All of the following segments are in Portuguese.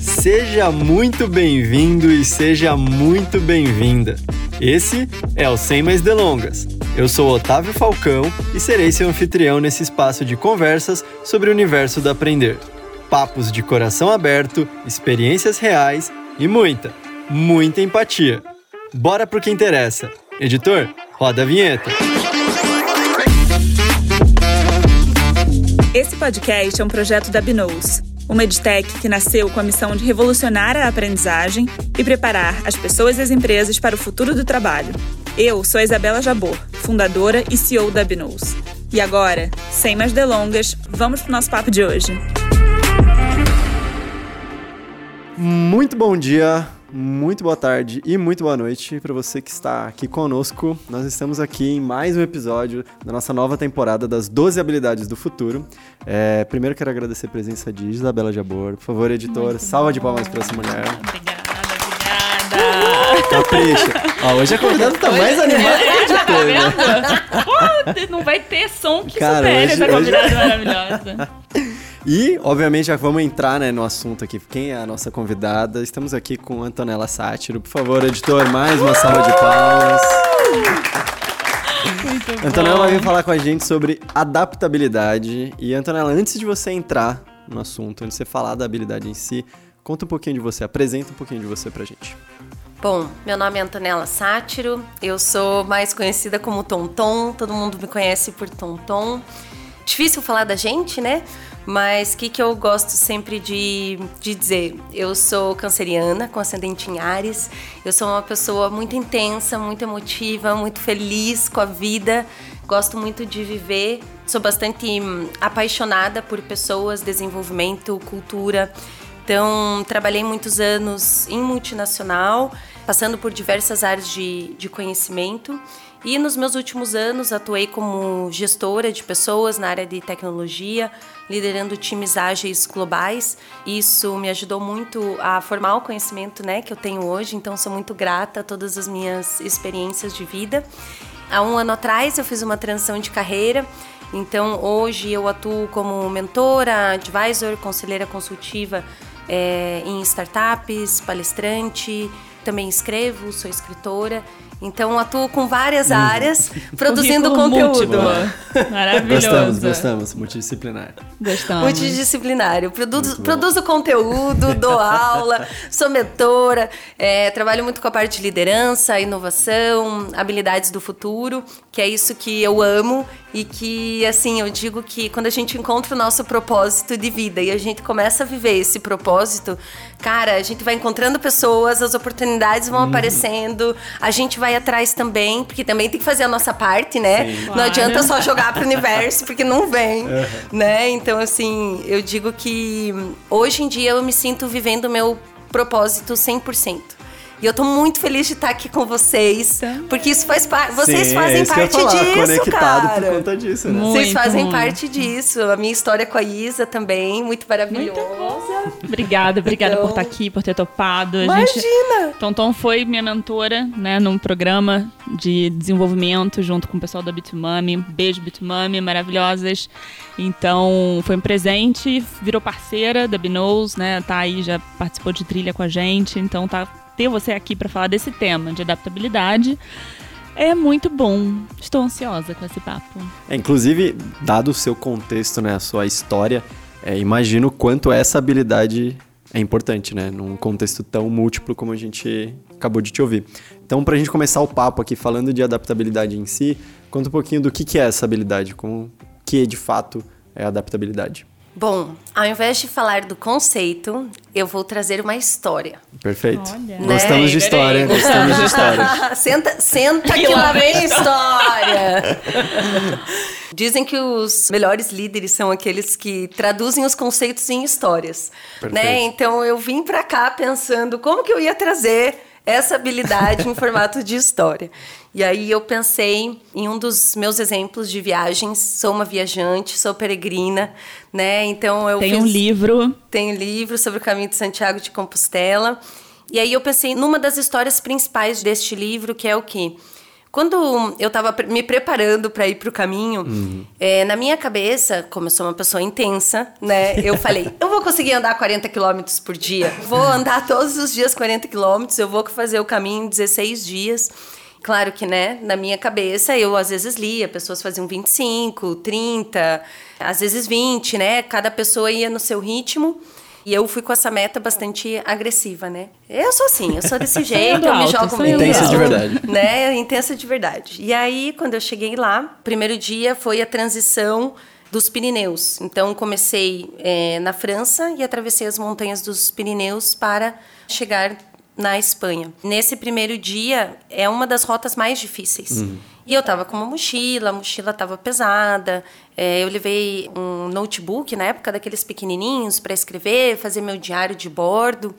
Seja muito bem-vindo e seja muito bem-vinda. Esse é o Sem Mais Delongas. Eu sou Otávio Falcão e serei seu anfitrião nesse espaço de conversas sobre o universo do aprender. Papos de coração aberto, experiências reais e muita, muita empatia. Bora pro que interessa. Editor, roda a vinheta. Esse podcast é um projeto da Binous, uma edtech que nasceu com a missão de revolucionar a aprendizagem e preparar as pessoas e as empresas para o futuro do trabalho. Eu sou a Isabela Jabor, fundadora e CEO da Binous. E agora, sem mais delongas, vamos para o nosso papo de hoje. Muito bom dia, muito boa tarde e muito boa noite para você que está aqui conosco. Nós estamos aqui em mais um episódio da nossa nova temporada das 12 habilidades do futuro. É, primeiro quero agradecer a presença de Isabela Jabor. Por favor, editor, muito salva bom. de palmas para essa mulher. Obrigada, obrigada. Capricha. Ó, hoje a convidada tá mais animada que a gente teve. Tá Pô, não vai ter som que Cara, supere hoje, essa convidada hoje... maravilhosa. E, obviamente, já vamos entrar né, no assunto aqui. Quem é a nossa convidada? Estamos aqui com Antonella Sátiro. Por favor, editor, mais uma salva de palmas. Muito Antonella vai falar com a gente sobre adaptabilidade. E, Antonella, antes de você entrar no assunto, antes de você falar da habilidade em si, conta um pouquinho de você, apresenta um pouquinho de você pra gente. Bom, meu nome é Antonella Sátiro, eu sou mais conhecida como Tonton, todo mundo me conhece por Tonton. Difícil falar da gente, né? Mas o que, que eu gosto sempre de, de dizer? Eu sou canceriana, com ascendente em Ares. Eu sou uma pessoa muito intensa, muito emotiva, muito feliz com a vida. Gosto muito de viver. Sou bastante hum, apaixonada por pessoas, desenvolvimento, cultura. Então, trabalhei muitos anos em multinacional, passando por diversas áreas de, de conhecimento. E nos meus últimos anos atuei como gestora de pessoas na área de tecnologia, liderando times ágeis globais. Isso me ajudou muito a formar o conhecimento né, que eu tenho hoje, então sou muito grata a todas as minhas experiências de vida. Há um ano atrás eu fiz uma transição de carreira, então hoje eu atuo como mentora, advisor, conselheira consultiva é, em startups, palestrante, também escrevo, sou escritora então atuo com várias uhum. áreas, produzindo conteúdo. Maravilhoso. Gostamos, gostamos. Multidisciplinar. Gostamos. Multidisciplinário. Produzo, produzo conteúdo, dou aula, sou mentora, é, trabalho muito com a parte de liderança, inovação, habilidades do futuro, que é isso que eu amo e que, assim, eu digo que quando a gente encontra o nosso propósito de vida e a gente começa a viver esse propósito, cara, a gente vai encontrando pessoas, as oportunidades vão uhum. aparecendo, a gente vai atrás também, porque também tem que fazer a nossa parte, né? Sim. Não claro. adianta só jogar pro universo, porque não vem, uhum. né? Então, assim, eu digo que hoje em dia eu me sinto vivendo o meu propósito 100%. E eu tô muito feliz de estar aqui com vocês. Também. Porque isso faz parte. Vocês Sim, fazem é parte falar, disso, conectado cara. por conta disso, né? Muito, vocês fazem muito. parte disso. A minha história com a Isa também, muito maravilhosa. Muito obrigada, obrigada então, por estar aqui, por ter topado. Imagina! Gente, Tonton foi minha mentora, né, num programa de desenvolvimento junto com o pessoal da Bitmami. Beijo, Bitmami, maravilhosas. Então, foi um presente, virou parceira da Binous, né? Tá aí, já participou de trilha com a gente, então tá ter você aqui para falar desse tema de adaptabilidade. É muito bom. Estou ansiosa com esse papo. É, inclusive, dado o seu contexto, né, a sua história, é, imagino quanto essa habilidade é importante, né, num contexto tão múltiplo como a gente acabou de te ouvir. Então, para a gente começar o papo aqui falando de adaptabilidade em si, conta um pouquinho do que, que é essa habilidade, como que de fato é adaptabilidade. Bom, ao invés de falar do conceito, eu vou trazer uma história. Perfeito. Olha. Né? Gostamos de história, gostamos de história. senta senta que lá vem história. Dizem que os melhores líderes são aqueles que traduzem os conceitos em histórias, né? Então eu vim para cá pensando como que eu ia trazer essa habilidade em formato de história. E aí eu pensei em um dos meus exemplos de viagens. Sou uma viajante, sou peregrina, né? Então eu tem um livro, tem um livro sobre o caminho de Santiago de Compostela. E aí eu pensei numa das histórias principais deste livro, que é o quê? Quando eu estava me preparando para ir para o caminho, uhum. é, na minha cabeça, como eu sou uma pessoa intensa, né? Eu falei, eu vou conseguir andar 40 quilômetros por dia. Vou andar todos os dias 40 quilômetros, eu vou fazer o caminho em 16 dias. Claro que, né, na minha cabeça, eu às vezes lia, pessoas faziam 25, 30, às vezes 20, né? Cada pessoa ia no seu ritmo. E eu fui com essa meta bastante agressiva, né? Eu sou assim, eu sou desse jeito, eu me jogo mesmo. Intensa de verdade. Né? Intensa de verdade. E aí, quando eu cheguei lá, primeiro dia foi a transição dos Pirineus. Então, comecei é, na França e atravessei as montanhas dos Pirineus para chegar na Espanha. Nesse primeiro dia, é uma das rotas mais difíceis. Uhum. E eu tava com uma mochila, a mochila tava pesada. É, eu levei um notebook na época daqueles pequenininhos para escrever, fazer meu diário de bordo.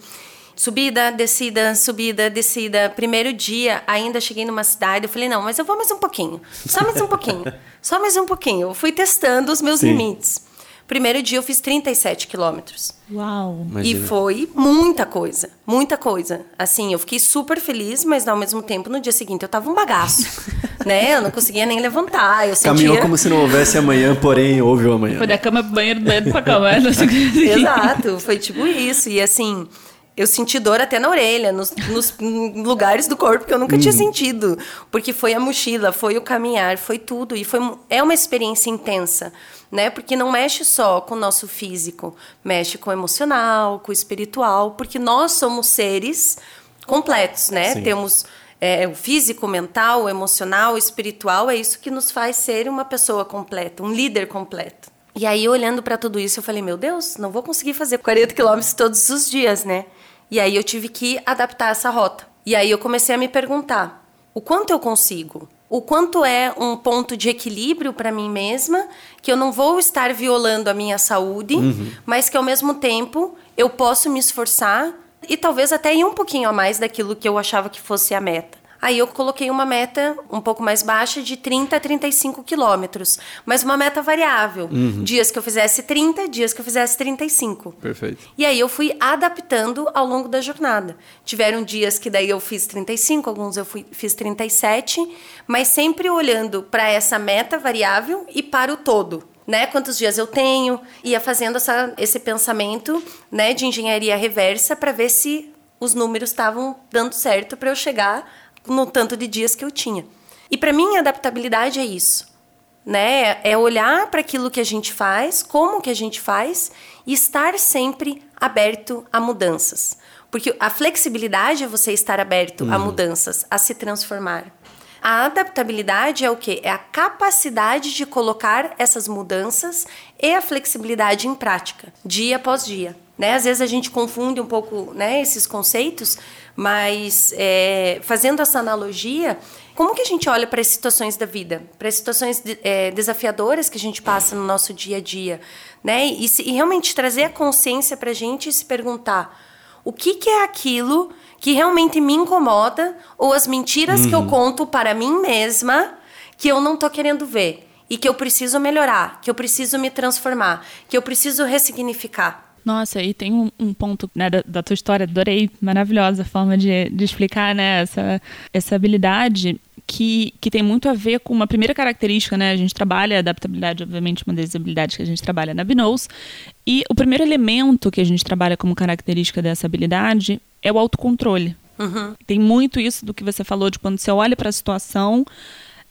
Subida, descida, subida, descida. Primeiro dia, ainda cheguei numa cidade, eu falei, não, mas eu vou mais um pouquinho. Só mais um pouquinho. Só mais um pouquinho. Eu fui testando os meus Sim. limites. Primeiro dia eu fiz 37 quilômetros. Uau! Imagina. E foi muita coisa, muita coisa. Assim, eu fiquei super feliz, mas ao mesmo tempo, no dia seguinte, eu tava um bagaço. né? Eu não conseguia nem levantar. Eu sentia... Caminhou como se não houvesse amanhã, porém houve o amanhã. Foi da cama pro banheiro, do banheiro pra cama. Né? Exato, foi tipo isso. E assim, eu senti dor até na orelha, nos, nos lugares do corpo que eu nunca uhum. tinha sentido. Porque foi a mochila, foi o caminhar, foi tudo. E foi, é uma experiência intensa, né? Porque não mexe só com o nosso físico, mexe com o emocional, com o espiritual, porque nós somos seres completos, né? Sim. Temos é, o físico, o mental, o emocional, o espiritual, é isso que nos faz ser uma pessoa completa, um líder completo. E aí, olhando para tudo isso, eu falei: meu Deus, não vou conseguir fazer 40 quilômetros todos os dias, né? E aí eu tive que adaptar essa rota. E aí eu comecei a me perguntar: o quanto eu consigo? O quanto é um ponto de equilíbrio para mim mesma, que eu não vou estar violando a minha saúde, uhum. mas que ao mesmo tempo eu posso me esforçar e talvez até ir um pouquinho a mais daquilo que eu achava que fosse a meta. Aí eu coloquei uma meta um pouco mais baixa de 30 a 35 quilômetros, mas uma meta variável. Uhum. Dias que eu fizesse 30, dias que eu fizesse 35. Perfeito. E aí eu fui adaptando ao longo da jornada. Tiveram dias que daí eu fiz 35, alguns eu fui, fiz 37, mas sempre olhando para essa meta variável e para o todo né? Quantos dias eu tenho? Ia fazendo essa, esse pensamento, né, de engenharia reversa para ver se os números estavam dando certo para eu chegar no tanto de dias que eu tinha. E para mim, a adaptabilidade é isso. Né? É olhar para aquilo que a gente faz, como que a gente faz e estar sempre aberto a mudanças. Porque a flexibilidade é você estar aberto a uhum. mudanças, a se transformar. A adaptabilidade é o quê? É a capacidade de colocar essas mudanças e a flexibilidade em prática, dia após dia. Né? Às vezes a gente confunde um pouco né, esses conceitos, mas é, fazendo essa analogia, como que a gente olha para as situações da vida, para as situações de, é, desafiadoras que a gente passa no nosso dia a dia, né? E, se, e realmente trazer a consciência para a gente e se perguntar o que, que é aquilo que realmente me incomoda ou as mentiras uhum. que eu uhum. conto para mim mesma que eu não estou querendo ver e que eu preciso melhorar, que eu preciso me transformar, que eu preciso ressignificar. Nossa, e tem um, um ponto né, da, da, tua história, adorei, maravilhosa a forma de, de explicar né, essa, essa habilidade que, que tem muito a ver com uma primeira característica, né? A gente trabalha a adaptabilidade, obviamente, uma das habilidades que a gente trabalha na Binous. E o primeiro elemento que a gente trabalha como característica dessa habilidade é o autocontrole. Uhum. Tem muito isso do que você falou, de quando você olha para a situação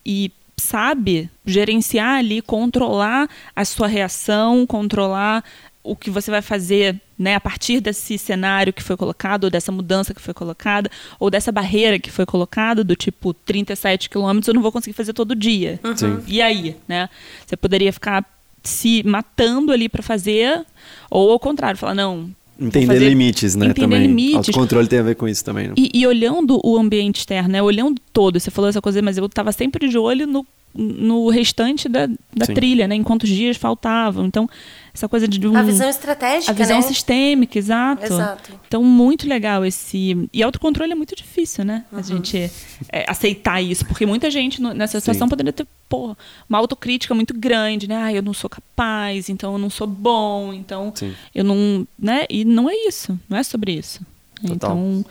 e sabe gerenciar ali, controlar a sua reação, controlar o que você vai fazer né, a partir desse cenário que foi colocado, ou dessa mudança que foi colocada, ou dessa barreira que foi colocada, do tipo 37 quilômetros, eu não vou conseguir fazer todo dia. Uhum. E aí, né? Você poderia ficar se matando ali para fazer, ou ao contrário, falar, não. Entender fazer, limites, né? Entender também. limites. controle tem a ver com isso também. Né? E, e, olhando o ambiente externo, né? Olhando todo, você falou essa coisa, mas eu estava sempre de olho no no restante da, da trilha, né? Enquanto os dias faltavam. Então, essa coisa de um, a visão estratégica, a visão né? sistêmica, exato. exato. Então, muito legal esse e autocontrole é muito difícil, né? Uhum. A gente é, aceitar isso, porque muita gente nessa situação Sim. poderia ter porra, uma autocrítica muito grande, né? Ah, eu não sou capaz, então eu não sou bom, então Sim. eu não, né? E não é isso, não é sobre isso. Total. Então,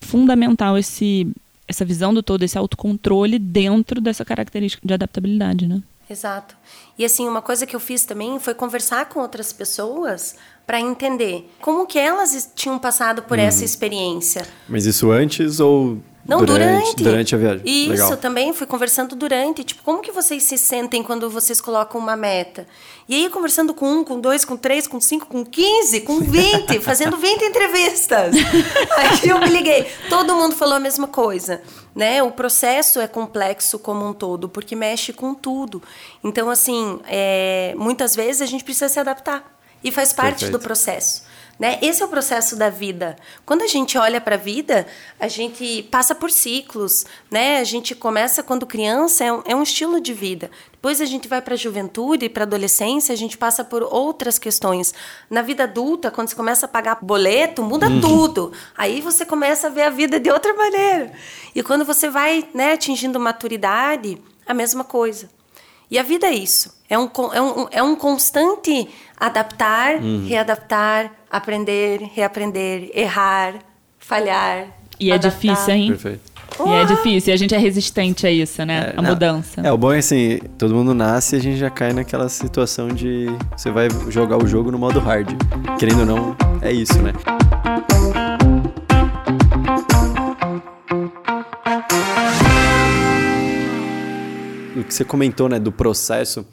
fundamental esse essa visão do todo, esse autocontrole dentro dessa característica de adaptabilidade, né? Exato. E assim, uma coisa que eu fiz também foi conversar com outras pessoas para entender como que elas tinham passado por essa experiência. Mas isso antes ou Não, durante. Durante a viagem. Isso, Legal. também fui conversando durante. Tipo, como que vocês se sentem quando vocês colocam uma meta? E aí, conversando com um, com dois, com três, com cinco, com quinze, com vinte, fazendo 20 entrevistas. aí eu me liguei. Todo mundo falou a mesma coisa. Né? O processo é complexo como um todo, porque mexe com tudo. Então, assim, é, muitas vezes a gente precisa se adaptar. E faz parte Perfeito. do processo. Né? Esse é o processo da vida. Quando a gente olha para a vida, a gente passa por ciclos. Né? A gente começa quando criança, é um, é um estilo de vida. Depois a gente vai para a juventude, para a adolescência, a gente passa por outras questões. Na vida adulta, quando você começa a pagar boleto, muda tudo. Aí você começa a ver a vida de outra maneira. E quando você vai né, atingindo maturidade, a mesma coisa. E a vida é isso. É um, é um, é um constante adaptar, readaptar, aprender, reaprender, errar, falhar. E é adaptar. difícil, hein? Perfeito. E é difícil, e a gente é resistente a isso, né? a não, mudança. É, o bom é assim, todo mundo nasce e a gente já cai naquela situação de você vai jogar o jogo no modo hard. Querendo ou não, é isso, né? O que você comentou, né, do processo,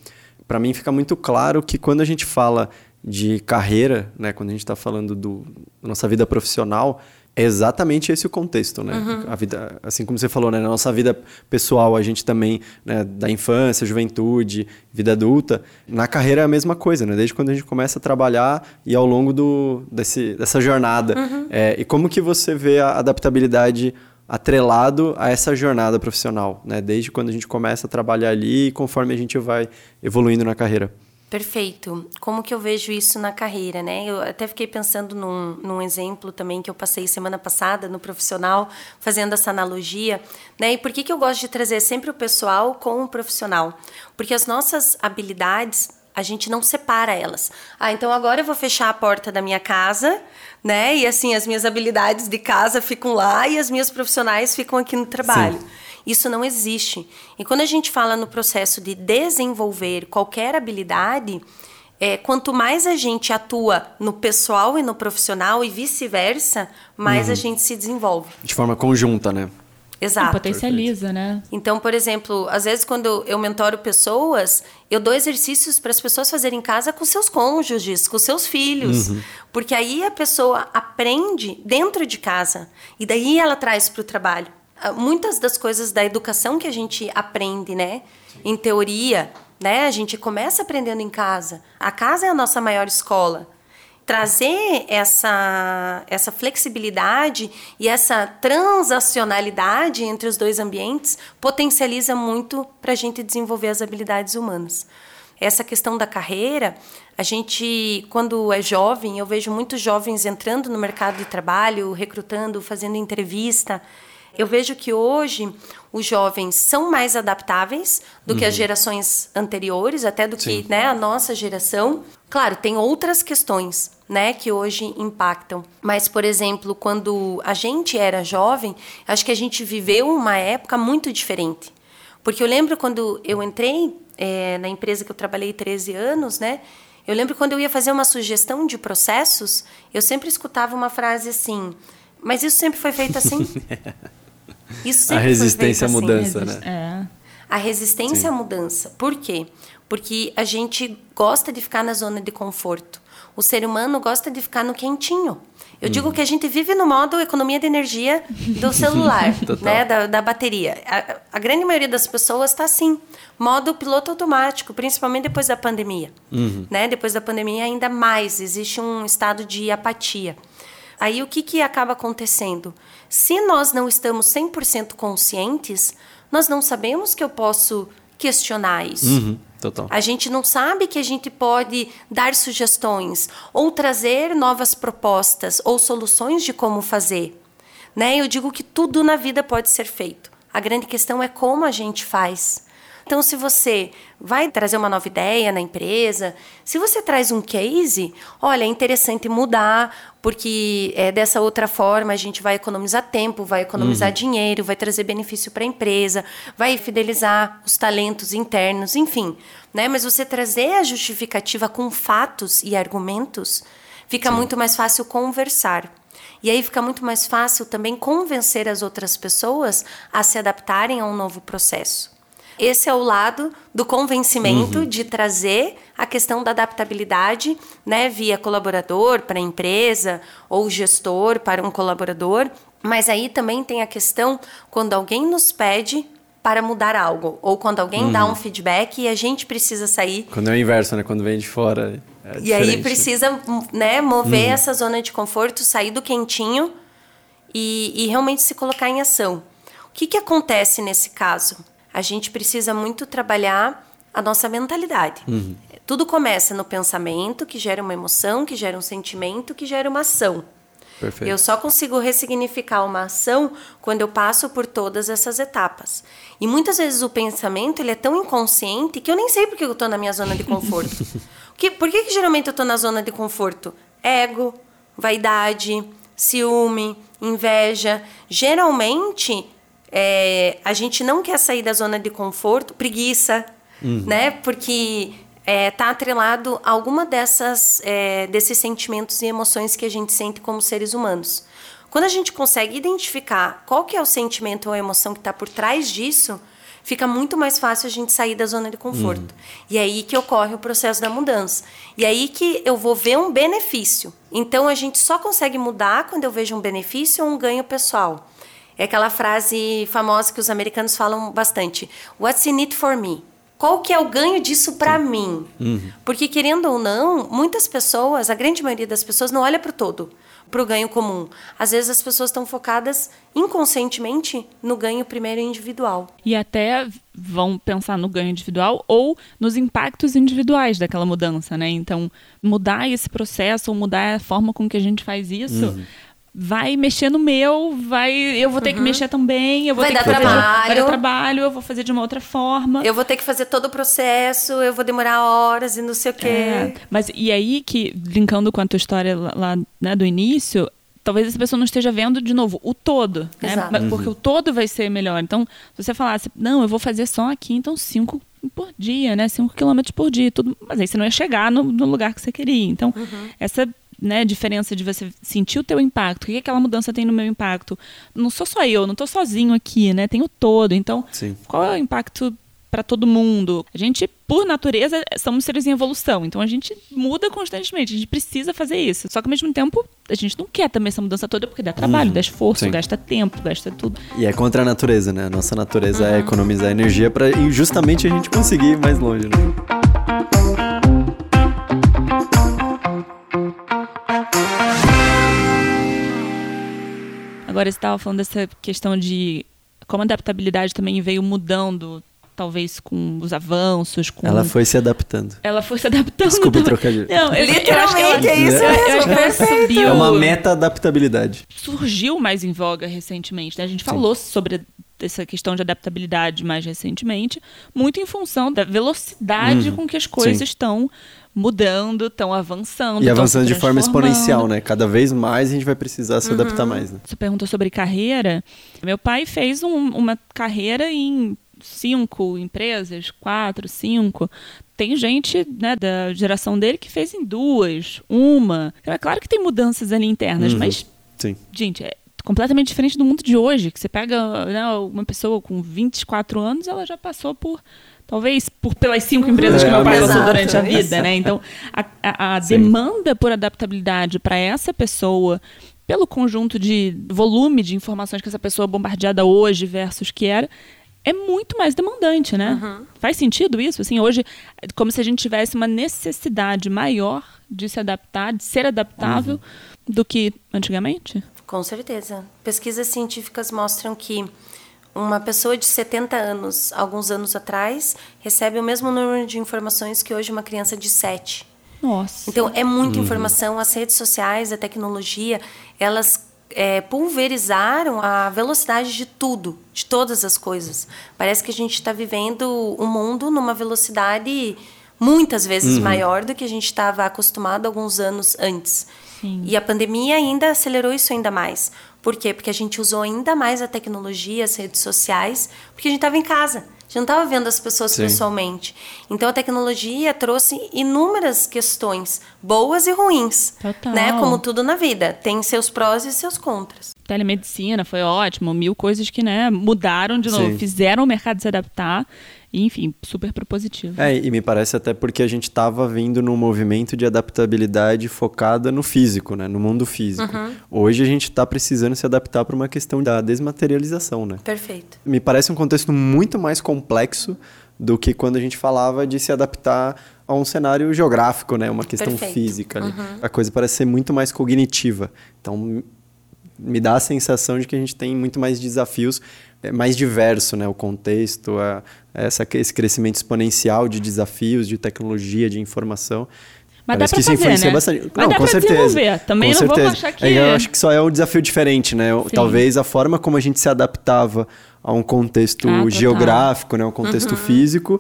para mim fica muito claro que quando a gente fala de carreira, né, quando a gente está falando do, da nossa vida profissional, é exatamente esse o contexto, né? A vida, assim como você falou, né, na nossa vida pessoal, a gente também, né, da infância, juventude, vida adulta, na carreira é a mesma coisa, né? Desde quando a gente começa a trabalhar e ao longo do, desse, dessa jornada. É, e como que você vê a adaptabilidade atrelado a essa jornada profissional, né? Desde quando a gente começa a trabalhar ali e conforme a gente vai evoluindo na carreira. Perfeito. Como que eu vejo isso na carreira, né? Eu até fiquei pensando num, num exemplo também que eu passei semana passada no profissional, fazendo essa analogia, né? E por que, que eu gosto de trazer sempre o pessoal com o profissional? Porque as nossas habilidades, a gente não separa elas. Ah, então agora eu vou fechar a porta da minha casa, né? E assim, as minhas habilidades de casa ficam lá e as minhas profissionais ficam aqui no trabalho. Isso não existe. E quando a gente fala no processo de desenvolver qualquer habilidade, é, quanto mais a gente atua no pessoal e no profissional e vice-versa, mais a gente se desenvolve. De forma conjunta, né? E Exato. potencializa, né? Então, por exemplo, às vezes quando eu mentoro pessoas, eu dou exercícios para as pessoas fazerem em casa com seus cônjuges, com seus filhos. Porque aí a pessoa aprende dentro de casa e daí ela traz para o trabalho. Ah, Muitas das coisas da educação que a gente aprende, né, em teoria, né, a gente começa aprendendo em casa. A casa é a nossa maior escola trazer essa, essa flexibilidade e essa transacionalidade entre os dois ambientes potencializa muito para a gente desenvolver as habilidades humanas. Essa questão da carreira, a gente, quando é jovem, eu vejo muitos jovens entrando no mercado de trabalho, recrutando, fazendo entrevista. Eu vejo que hoje os jovens são mais adaptáveis do que as gerações anteriores, até do que né, a nossa geração. Claro, tem outras questões né, que hoje impactam. Mas, por exemplo, quando a gente era jovem, acho que a gente viveu uma época muito diferente. Porque eu lembro quando eu entrei eh, na empresa que eu trabalhei 13 anos, né? Eu lembro quando eu ia fazer uma sugestão de processos, eu sempre escutava uma frase assim: Mas isso sempre foi feito assim? Isso A resistência à assim. mudança, né? É. A resistência à mudança. Por quê? Porque a gente gosta de ficar na zona de conforto. O ser humano gosta de ficar no quentinho. Eu digo que a gente vive no modo economia de energia do celular, né, da, da bateria. A, a grande maioria das pessoas está assim, modo piloto automático, principalmente depois da pandemia. Né? Depois da pandemia, ainda mais, existe um estado de apatia. Aí o que, que acaba acontecendo? Se nós não estamos 100% conscientes, nós não sabemos que eu posso questionar isso. Uhum, total. A gente não sabe que a gente pode dar sugestões ou trazer novas propostas ou soluções de como fazer. Né? Eu digo que tudo na vida pode ser feito. A grande questão é como a gente faz. Então, se você vai trazer uma nova ideia na empresa, se você traz um case, olha, é interessante mudar, porque é, dessa outra forma a gente vai economizar tempo, vai economizar uhum. dinheiro, vai trazer benefício para a empresa, vai fidelizar os talentos internos, enfim. Né? Mas você trazer a justificativa com fatos e argumentos, fica Sim. muito mais fácil conversar. E aí fica muito mais fácil também convencer as outras pessoas a se adaptarem a um novo processo. Esse é o lado do convencimento uhum. de trazer a questão da adaptabilidade, né, via colaborador para a empresa ou gestor para um colaborador. Mas aí também tem a questão quando alguém nos pede para mudar algo, ou quando alguém uhum. dá um feedback e a gente precisa sair. Quando é o inverso, né? Quando vem de fora. É e aí precisa né, mover uhum. essa zona de conforto, sair do quentinho e, e realmente se colocar em ação. O que, que acontece nesse caso? A gente precisa muito trabalhar a nossa mentalidade. Uhum. Tudo começa no pensamento, que gera uma emoção, que gera um sentimento, que gera uma ação. Perfeito. Eu só consigo ressignificar uma ação quando eu passo por todas essas etapas. E muitas vezes o pensamento ele é tão inconsciente que eu nem sei porque eu estou na minha zona de conforto. que, por que, que geralmente eu estou na zona de conforto? Ego, vaidade, ciúme, inveja. Geralmente é, a gente não quer sair da zona de conforto, preguiça, uhum. né? Porque está é, tá atrelado a alguma dessas é, desses sentimentos e emoções que a gente sente como seres humanos. Quando a gente consegue identificar qual que é o sentimento ou a emoção que está por trás disso, fica muito mais fácil a gente sair da zona de conforto. Uhum. E é aí que ocorre o processo da mudança. E é aí que eu vou ver um benefício. Então a gente só consegue mudar quando eu vejo um benefício ou um ganho pessoal. É aquela frase famosa que os americanos falam bastante: What's in it for me? Qual que é o ganho disso para mim? Uhum. Porque querendo ou não, muitas pessoas, a grande maioria das pessoas não olha para o todo, para o ganho comum. Às vezes as pessoas estão focadas inconscientemente no ganho primeiro individual. E até vão pensar no ganho individual ou nos impactos individuais daquela mudança, né? Então, mudar esse processo ou mudar a forma com que a gente faz isso uhum vai mexer no meu, vai, eu vou ter uhum. que mexer também, eu vou vai ter dar que fazer, trabalho. vai dar trabalho, eu vou fazer de uma outra forma. Eu vou ter que fazer todo o processo, eu vou demorar horas e não sei o quê. É, mas e aí que linkando com a tua história lá, né, do início, talvez essa pessoa não esteja vendo de novo o todo, né? Porque uhum. o todo vai ser melhor. Então, se você falasse, não, eu vou fazer só aqui, então cinco por dia, né? Cinco quilômetros por dia, tudo. Mas aí você não ia chegar no, no lugar que você queria. Então, uhum. essa né, diferença de você sentir o teu impacto, o que aquela mudança tem no meu impacto. Não sou só eu, não estou sozinho aqui, né? Tem o todo. Então, Sim. qual é o impacto para todo mundo? A gente, por natureza, somos seres em evolução. Então a gente muda constantemente. A gente precisa fazer isso. Só que ao mesmo tempo, a gente não quer também essa mudança toda porque dá trabalho, uhum. dá esforço, Sim. gasta tempo, gasta tudo. E é contra a natureza, né? A nossa natureza é uhum. é economizar energia para justamente a gente conseguir ir mais longe, né? Agora você estava falando dessa questão de como a adaptabilidade também veio mudando, talvez com os avanços. Com... Ela foi se adaptando. Ela foi se adaptando. Desculpa trocadilho. Não, eu, Literalmente, é isso mesmo. subiu. É uma meta-adaptabilidade. Surgiu mais em voga recentemente. Né? A gente falou Sim. sobre essa questão de adaptabilidade mais recentemente, muito em função da velocidade uhum. com que as coisas Sim. estão mudando, estão avançando. E avançando de forma exponencial, né? Cada vez mais a gente vai precisar se uhum. adaptar mais. Né? Você perguntou sobre carreira. Meu pai fez um, uma carreira em cinco empresas, quatro, cinco. Tem gente né, da geração dele que fez em duas, uma. É claro que tem mudanças ali internas, uhum. mas, Sim. gente, é completamente diferente do mundo de hoje. Que você pega né, uma pessoa com 24 anos, ela já passou por talvez por pelas cinco empresas que meu pai passou durante a vida, né? Então, a, a, a demanda por adaptabilidade para essa pessoa, pelo conjunto de volume de informações que essa pessoa é bombardeada hoje versus que era, é muito mais demandante, né? Uhum. Faz sentido isso? Assim, hoje, como se a gente tivesse uma necessidade maior de se adaptar, de ser adaptável, uhum. do que antigamente? Com certeza. Pesquisas científicas mostram que uma pessoa de 70 anos, alguns anos atrás, recebe o mesmo número de informações que hoje uma criança de 7. Nossa. Então, é muita uhum. informação. As redes sociais, a tecnologia, elas é, pulverizaram a velocidade de tudo, de todas as coisas. Parece que a gente está vivendo um mundo numa velocidade muitas vezes uhum. maior do que a gente estava acostumado alguns anos antes. Sim. E a pandemia ainda acelerou isso ainda mais. Por quê? Porque a gente usou ainda mais a tecnologia, as redes sociais, porque a gente estava em casa. A gente não estava vendo as pessoas Sim. pessoalmente. Então a tecnologia trouxe inúmeras questões, boas e ruins. Total. Né? Como tudo na vida. Tem seus prós e seus contras. Telemedicina foi ótimo, mil coisas que né, mudaram de novo, Sim. fizeram o mercado se adaptar enfim, super propositivo. É, e me parece até porque a gente estava vindo num movimento de adaptabilidade focada no físico, né? No mundo físico. Uhum. Hoje a gente está precisando se adaptar para uma questão da desmaterialização, né? Perfeito. Me parece um contexto muito mais complexo do que quando a gente falava de se adaptar a um cenário geográfico, né? Uma questão Perfeito. física. Uhum. A coisa parece ser muito mais cognitiva. Então, me dá a sensação de que a gente tem muito mais desafios, mais diverso, né? O contexto, a, essa, esse crescimento exponencial de desafios, de tecnologia, de informação. Mas Parece dá pra que isso fazer, influencia né? bastante. Mas não, dá com certeza. Também com não certeza. vamos achar que... É, eu acho que só é um desafio diferente, né? Sim. Talvez a forma como a gente se adaptava a um contexto ah, geográfico, né? Um contexto uhum. físico,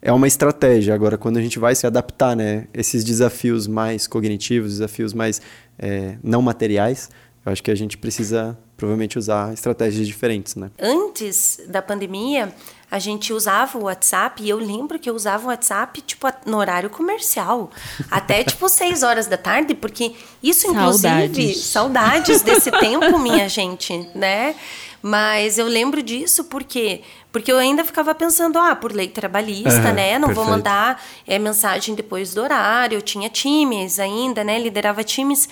é uma estratégia. Agora, quando a gente vai se adaptar, né? Esses desafios mais cognitivos, desafios mais é, não materiais, eu acho que a gente precisa provavelmente usar estratégias diferentes, né? Antes da pandemia, a gente usava o WhatsApp e eu lembro que eu usava o WhatsApp tipo no horário comercial, até tipo seis horas da tarde, porque isso inclusive saudades, saudades desse tempo, minha gente, né? Mas eu lembro disso porque porque eu ainda ficava pensando, ah, por lei trabalhista, uhum, né? Não perfeito. vou mandar é, mensagem depois do horário. Eu tinha times ainda, né? Liderava times.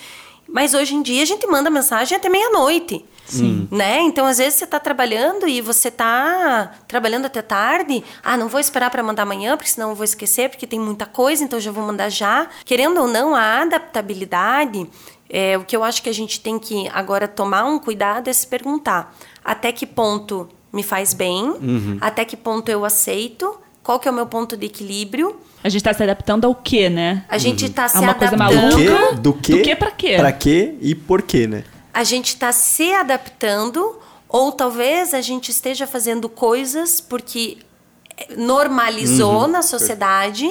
Mas hoje em dia a gente manda mensagem até meia-noite. Sim. Né? Então, às vezes, você está trabalhando e você está trabalhando até tarde. Ah, não vou esperar para mandar amanhã, porque senão eu vou esquecer, porque tem muita coisa, então já vou mandar já. Querendo ou não, a adaptabilidade, é, o que eu acho que a gente tem que agora tomar um cuidado é se perguntar até que ponto me faz bem, uhum. até que ponto eu aceito, qual que é o meu ponto de equilíbrio. A gente está se adaptando ao quê, né? A gente está uhum. se é uma adaptando... Coisa maluca. Do quê? Do quê para quê? Para quê e por quê, né? A gente está se adaptando ou talvez a gente esteja fazendo coisas porque normalizou uhum. na sociedade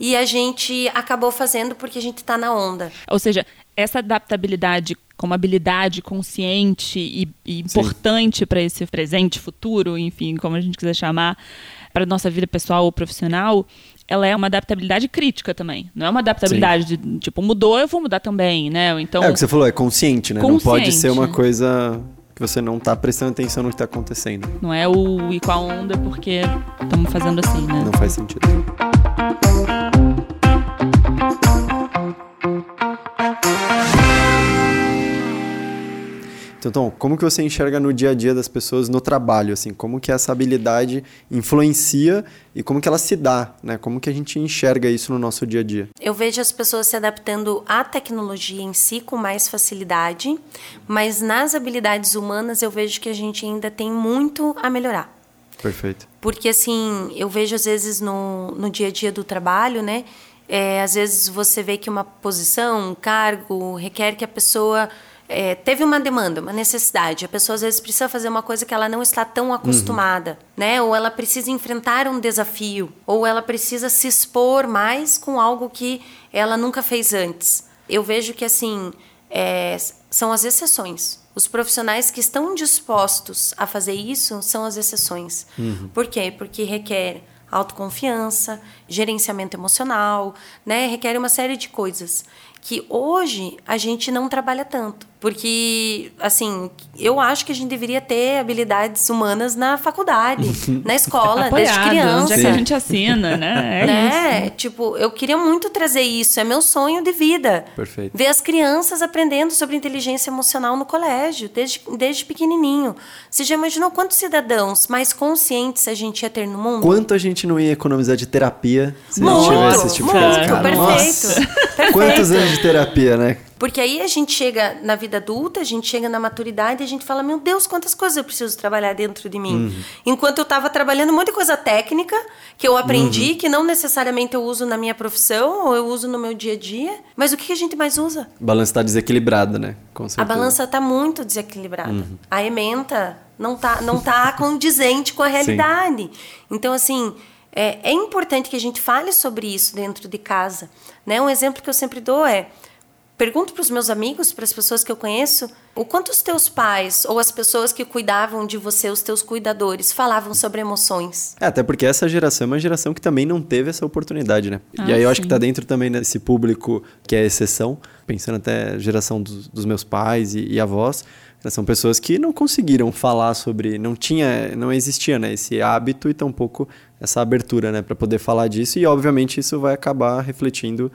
e a gente acabou fazendo porque a gente está na onda. Ou seja, essa adaptabilidade como habilidade consciente e, e importante para esse presente, futuro, enfim, como a gente quiser chamar, para nossa vida pessoal ou profissional, ela é uma adaptabilidade crítica também. Não é uma adaptabilidade Sim. de, tipo, mudou, eu vou mudar também, né? Então, é o que você falou, é consciente, né? Consciente. Não pode ser uma coisa que você não está prestando atenção no que está acontecendo. Não é o ir com a onda porque estamos fazendo assim, né? Não faz sentido. Então, Tom, como que você enxerga no dia a dia das pessoas no trabalho, assim, como que essa habilidade influencia e como que ela se dá, né? Como que a gente enxerga isso no nosso dia a dia? Eu vejo as pessoas se adaptando à tecnologia em si com mais facilidade, mas nas habilidades humanas eu vejo que a gente ainda tem muito a melhorar. Perfeito. Porque assim, eu vejo às vezes no, no dia a dia do trabalho, né? É, às vezes você vê que uma posição, um cargo requer que a pessoa é, teve uma demanda, uma necessidade. A pessoa às vezes precisa fazer uma coisa que ela não está tão acostumada, uhum. né? Ou ela precisa enfrentar um desafio, ou ela precisa se expor mais com algo que ela nunca fez antes. Eu vejo que assim é, são as exceções. Os profissionais que estão dispostos a fazer isso são as exceções. Uhum. Por quê? Porque requer autoconfiança, gerenciamento emocional, né? Requer uma série de coisas que hoje a gente não trabalha tanto. Porque, assim, eu acho que a gente deveria ter habilidades humanas na faculdade, na escola, Apoiado, desde criança. Onde é que a gente assina, né? É né? Isso. Tipo, eu queria muito trazer isso. É meu sonho de vida. Perfeito. Ver as crianças aprendendo sobre inteligência emocional no colégio, desde, desde pequenininho. Você já imaginou quantos cidadãos mais conscientes a gente ia ter no mundo? Quanto a gente não ia economizar de terapia se muito, tivesse esse tipo muito, de coisa? Cara, perfeito. perfeito. Quantos anos de terapia, né? Porque aí a gente chega na vida adulta, a gente chega na maturidade e a gente fala: Meu Deus, quantas coisas eu preciso trabalhar dentro de mim. Uhum. Enquanto eu estava trabalhando um monte de coisa técnica que eu aprendi, uhum. que não necessariamente eu uso na minha profissão ou eu uso no meu dia a dia. Mas o que a gente mais usa? A balança está desequilibrada, né? a balança está muito desequilibrada. Uhum. A ementa não tá, não tá condizente com a realidade. Sim. Então, assim. É, é importante que a gente fale sobre isso dentro de casa. Né? Um exemplo que eu sempre dou é: pergunto para os meus amigos, para as pessoas que eu conheço, o quanto os teus pais ou as pessoas que cuidavam de você, os teus cuidadores, falavam sobre emoções. É, até porque essa geração é uma geração que também não teve essa oportunidade, né? Ah, e aí eu sim. acho que está dentro também desse público que é exceção, pensando até a geração dos, dos meus pais e, e avós, são pessoas que não conseguiram falar sobre, não tinha, não existia, né, esse hábito e tampouco essa abertura, né, para poder falar disso e obviamente isso vai acabar refletindo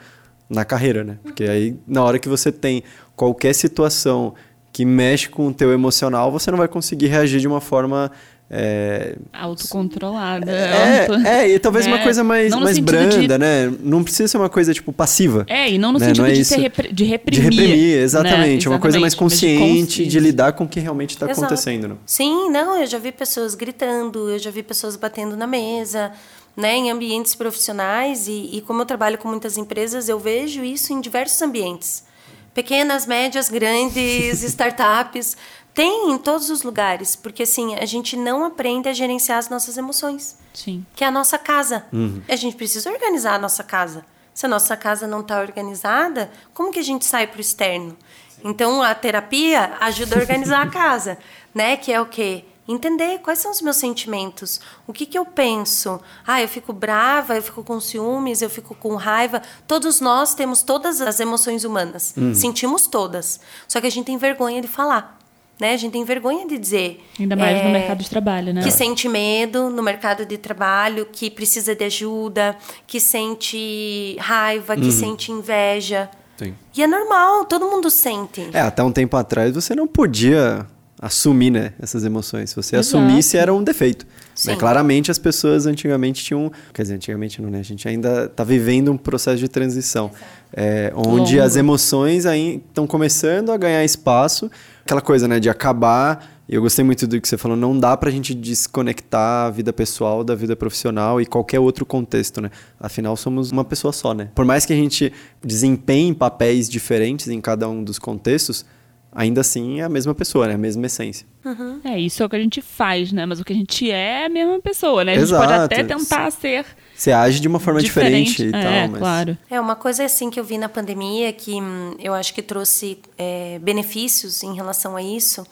na carreira, né? Porque aí, na hora que você tem qualquer situação que mexe com o teu emocional, você não vai conseguir reagir de uma forma... É... Autocontrolada. É, auto... é, e talvez é, uma coisa mais, mais branda, de... né? Não precisa ser uma coisa, tipo, passiva. É, e não no né? sentido não é de, repre... de reprimir. De reprimir, exatamente. Né? Uma coisa mais consciente de, de lidar com o que realmente está acontecendo. Né? Sim, não, eu já vi pessoas gritando, eu já vi pessoas batendo na mesa né, em ambientes profissionais e, e como eu trabalho com muitas empresas, eu vejo isso em diversos ambientes. Pequenas, médias, grandes, startups, tem em todos os lugares, porque assim, a gente não aprende a gerenciar as nossas emoções. Sim. Que é a nossa casa. Uhum. A gente precisa organizar a nossa casa. Se a nossa casa não está organizada, como que a gente sai para o externo? Então, a terapia ajuda a organizar a casa, né? Que é o quê? entender quais são os meus sentimentos, o que, que eu penso. Ah, eu fico brava, eu fico com ciúmes, eu fico com raiva. Todos nós temos todas as emoções humanas, uhum. sentimos todas. Só que a gente tem vergonha de falar. Né? A gente tem vergonha de dizer. Ainda mais é, no mercado de trabalho, né? Que sente medo no mercado de trabalho, que precisa de ajuda, que sente raiva, que uhum. sente inveja. Sim. E é normal, todo mundo sente. É, até um tempo atrás você não podia assumir né, essas emoções. Se você Exato. assumisse, era um defeito. Né? Claramente as pessoas antigamente tinham. Quer dizer, antigamente não, né? A gente ainda está vivendo um processo de transição. É, onde Longo. as emoções aí estão começando a ganhar espaço. Aquela coisa, né? De acabar. E eu gostei muito do que você falou, não dá pra gente desconectar a vida pessoal da vida profissional e qualquer outro contexto, né? Afinal, somos uma pessoa só, né? Por mais que a gente desempenhe papéis diferentes em cada um dos contextos, ainda assim é a mesma pessoa, né? A mesma essência. Uhum. É, isso é o que a gente faz, né? Mas o que a gente é é a mesma pessoa, né? A gente Exato. pode até tentar ser. Você age de uma forma diferente, diferente e é, tal. Mas... claro. É, uma coisa assim que eu vi na pandemia que hum, eu acho que trouxe é, benefícios em relação a isso